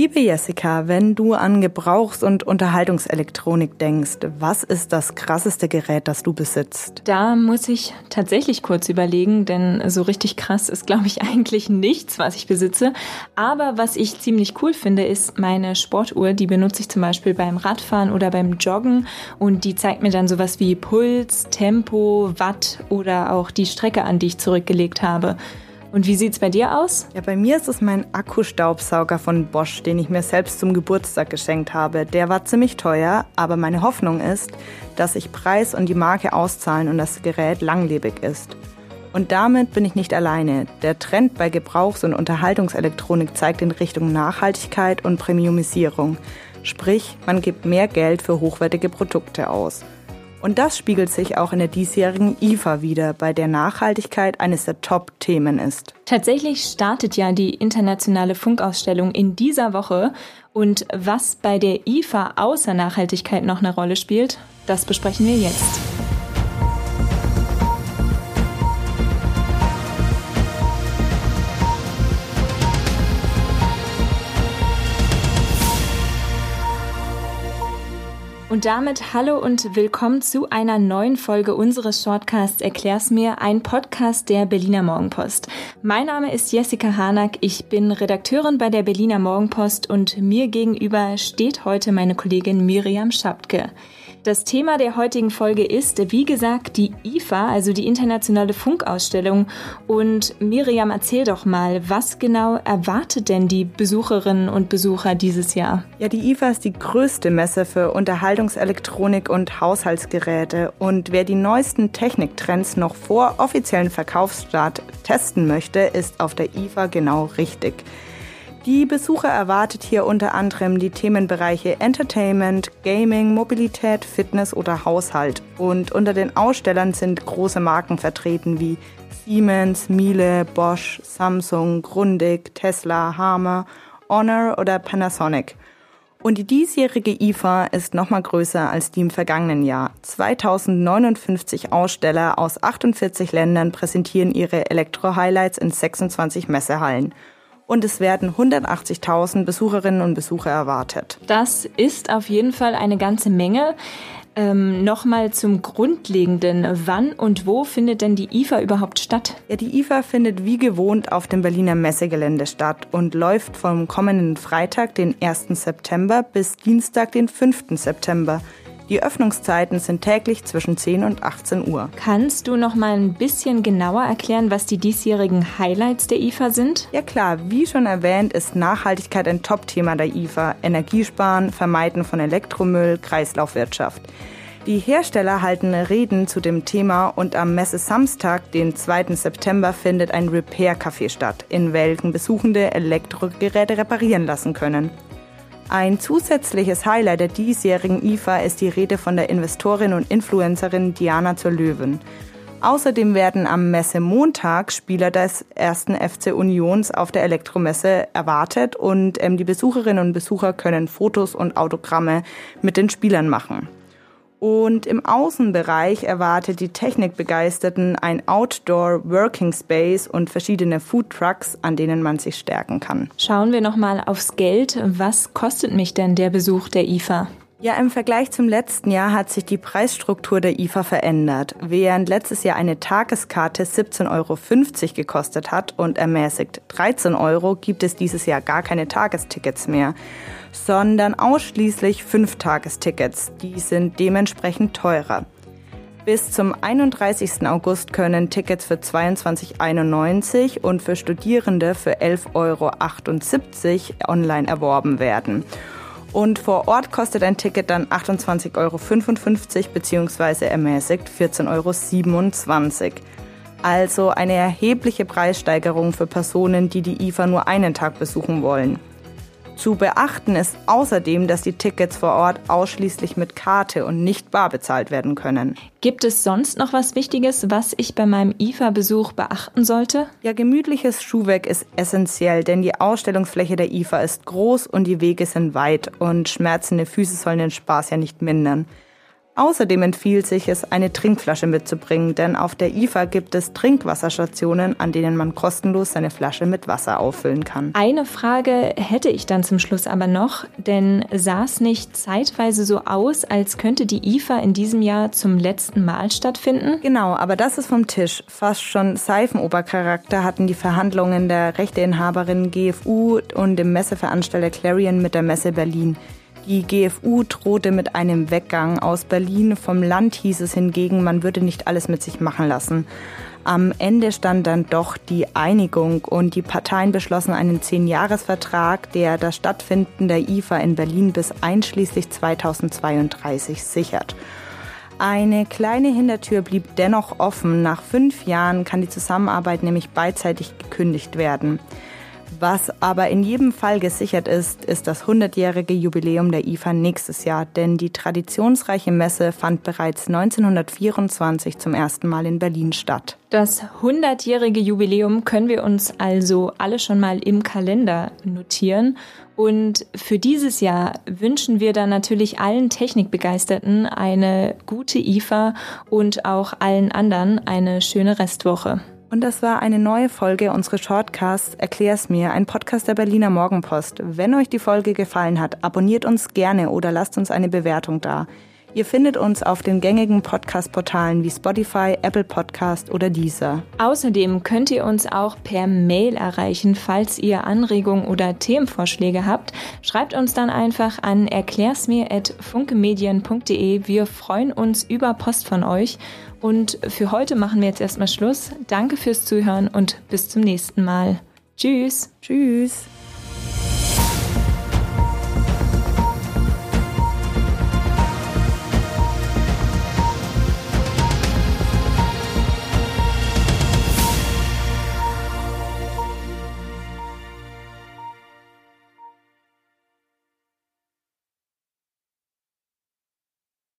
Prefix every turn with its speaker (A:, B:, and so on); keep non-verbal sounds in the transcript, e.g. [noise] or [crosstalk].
A: Liebe Jessica, wenn du an Gebrauchs- und Unterhaltungselektronik denkst, was ist das krasseste Gerät, das du besitzt?
B: Da muss ich tatsächlich kurz überlegen, denn so richtig krass ist, glaube ich, [laughs] eigentlich nichts, was ich besitze. Aber was ich ziemlich cool finde, ist meine Sportuhr. Die benutze ich zum Beispiel beim Radfahren oder beim Joggen und die zeigt mir dann sowas wie Puls, Tempo, Watt oder auch die Strecke an, die ich zurückgelegt habe. Und wie sieht's bei dir aus?
A: Ja, bei mir ist es mein Akkustaubsauger von Bosch, den ich mir selbst zum Geburtstag geschenkt habe. Der war ziemlich teuer, aber meine Hoffnung ist, dass sich Preis und die Marke auszahlen und das Gerät langlebig ist. Und damit bin ich nicht alleine. Der Trend bei Gebrauchs- und Unterhaltungselektronik zeigt in Richtung Nachhaltigkeit und Premiumisierung. Sprich, man gibt mehr Geld für hochwertige Produkte aus. Und das spiegelt sich auch in der diesjährigen IFA wieder, bei der Nachhaltigkeit eines der Top-Themen ist.
B: Tatsächlich startet ja die internationale Funkausstellung in dieser Woche. Und was bei der IFA außer Nachhaltigkeit noch eine Rolle spielt, das besprechen wir jetzt. Und damit hallo und willkommen zu einer neuen Folge unseres Shortcasts Erklär's mir, ein Podcast der Berliner Morgenpost. Mein Name ist Jessica Harnack, ich bin Redakteurin bei der Berliner Morgenpost und mir gegenüber steht heute meine Kollegin Miriam Schapke. Das Thema der heutigen Folge ist, wie gesagt, die IFA, also die internationale Funkausstellung. Und Miriam, erzähl doch mal, was genau erwartet denn die Besucherinnen und Besucher dieses Jahr?
A: Ja, die IFA ist die größte Messe für Unterhaltungselektronik und Haushaltsgeräte. Und wer die neuesten Techniktrends noch vor offiziellen Verkaufsstart testen möchte, ist auf der IFA genau richtig. Die Besucher erwartet hier unter anderem die Themenbereiche Entertainment, Gaming, Mobilität, Fitness oder Haushalt. Und unter den Ausstellern sind große Marken vertreten wie Siemens, Miele, Bosch, Samsung, Grundig, Tesla, Hammer, Honor oder Panasonic. Und die diesjährige IFA ist nochmal größer als die im vergangenen Jahr. 2059 Aussteller aus 48 Ländern präsentieren ihre Elektro-Highlights in 26 Messehallen und es werden 180.000 Besucherinnen und Besucher erwartet.
B: Das ist auf jeden Fall eine ganze Menge. Ähm, Nochmal zum Grundlegenden. Wann und wo findet denn die IFA überhaupt statt?
A: Ja, die IFA findet wie gewohnt auf dem Berliner Messegelände statt und läuft vom kommenden Freitag, den 1. September, bis Dienstag, den 5. September. Die Öffnungszeiten sind täglich zwischen 10 und 18 Uhr.
B: Kannst du noch mal ein bisschen genauer erklären, was die diesjährigen Highlights der IFA sind?
A: Ja klar, wie schon erwähnt, ist Nachhaltigkeit ein Top-Thema der IFA. Energiesparen, Vermeiden von Elektromüll, Kreislaufwirtschaft. Die Hersteller halten Reden zu dem Thema und am Messe Samstag, den 2. September, findet ein Repair-Café statt, in welchem Besuchende Elektrogeräte reparieren lassen können. Ein zusätzliches Highlight der diesjährigen IFA ist die Rede von der Investorin und Influencerin Diana zur Löwen. Außerdem werden am Messemontag Spieler des ersten FC Unions auf der Elektromesse erwartet und ähm, die Besucherinnen und Besucher können Fotos und Autogramme mit den Spielern machen. Und im Außenbereich erwartet die Technikbegeisterten ein Outdoor Working Space und verschiedene Food Trucks, an denen man sich stärken kann.
B: Schauen wir nochmal aufs Geld. Was kostet mich denn der Besuch der IFA?
A: Ja, im Vergleich zum letzten Jahr hat sich die Preisstruktur der IFA verändert. Während letztes Jahr eine Tageskarte 17,50 Euro gekostet hat und ermäßigt 13 Euro, gibt es dieses Jahr gar keine Tagestickets mehr sondern ausschließlich Fünftagestickets. Die sind dementsprechend teurer. Bis zum 31. August können Tickets für 22,91 und für Studierende für 11,78 Euro online erworben werden. Und vor Ort kostet ein Ticket dann 28,55 Euro bzw. ermäßigt 14,27 Euro. Also eine erhebliche Preissteigerung für Personen, die die IFA nur einen Tag besuchen wollen. Zu beachten ist außerdem, dass die Tickets vor Ort ausschließlich mit Karte und nicht bar bezahlt werden können.
B: Gibt es sonst noch was Wichtiges, was ich bei meinem IFA-Besuch beachten sollte?
A: Ja, gemütliches Schuhwerk ist essentiell, denn die Ausstellungsfläche der IFA ist groß und die Wege sind weit und schmerzende Füße sollen den Spaß ja nicht mindern. Außerdem empfiehlt sich es, eine Trinkflasche mitzubringen, denn auf der IFA gibt es Trinkwasserstationen, an denen man kostenlos seine Flasche mit Wasser auffüllen kann.
B: Eine Frage hätte ich dann zum Schluss aber noch, denn sah es nicht zeitweise so aus, als könnte die IFA in diesem Jahr zum letzten Mal stattfinden?
A: Genau, aber das ist vom Tisch. Fast schon Seifenobercharakter hatten die Verhandlungen der Rechteinhaberin GFU und dem Messeveranstalter Clarion mit der Messe Berlin. Die GFU drohte mit einem Weggang aus Berlin. Vom Land hieß es hingegen, man würde nicht alles mit sich machen lassen. Am Ende stand dann doch die Einigung und die Parteien beschlossen einen Zehn-Jahres-Vertrag, der das Stattfinden der IFA in Berlin bis einschließlich 2032 sichert. Eine kleine Hintertür blieb dennoch offen. Nach fünf Jahren kann die Zusammenarbeit nämlich beidseitig gekündigt werden. Was aber in jedem Fall gesichert ist, ist das 100-jährige Jubiläum der IFA nächstes Jahr, denn die traditionsreiche Messe fand bereits 1924 zum ersten Mal in Berlin statt.
B: Das 100-jährige Jubiläum können wir uns also alle schon mal im Kalender notieren. Und für dieses Jahr wünschen wir dann natürlich allen Technikbegeisterten eine gute IFA und auch allen anderen eine schöne Restwoche.
A: Und das war eine neue Folge unseres Shortcasts Erklär's mir, ein Podcast der Berliner Morgenpost. Wenn euch die Folge gefallen hat, abonniert uns gerne oder lasst uns eine Bewertung da. Ihr findet uns auf den gängigen Podcast-Portalen wie Spotify, Apple Podcast oder Deezer.
B: Außerdem könnt ihr uns auch per Mail erreichen, falls ihr Anregungen oder Themenvorschläge habt. Schreibt uns dann einfach an erklärsmir.funkemedien.de. Wir freuen uns über Post von euch. Und für heute machen wir jetzt erstmal Schluss. Danke fürs Zuhören und bis zum nächsten Mal. Tschüss.
A: Tschüss.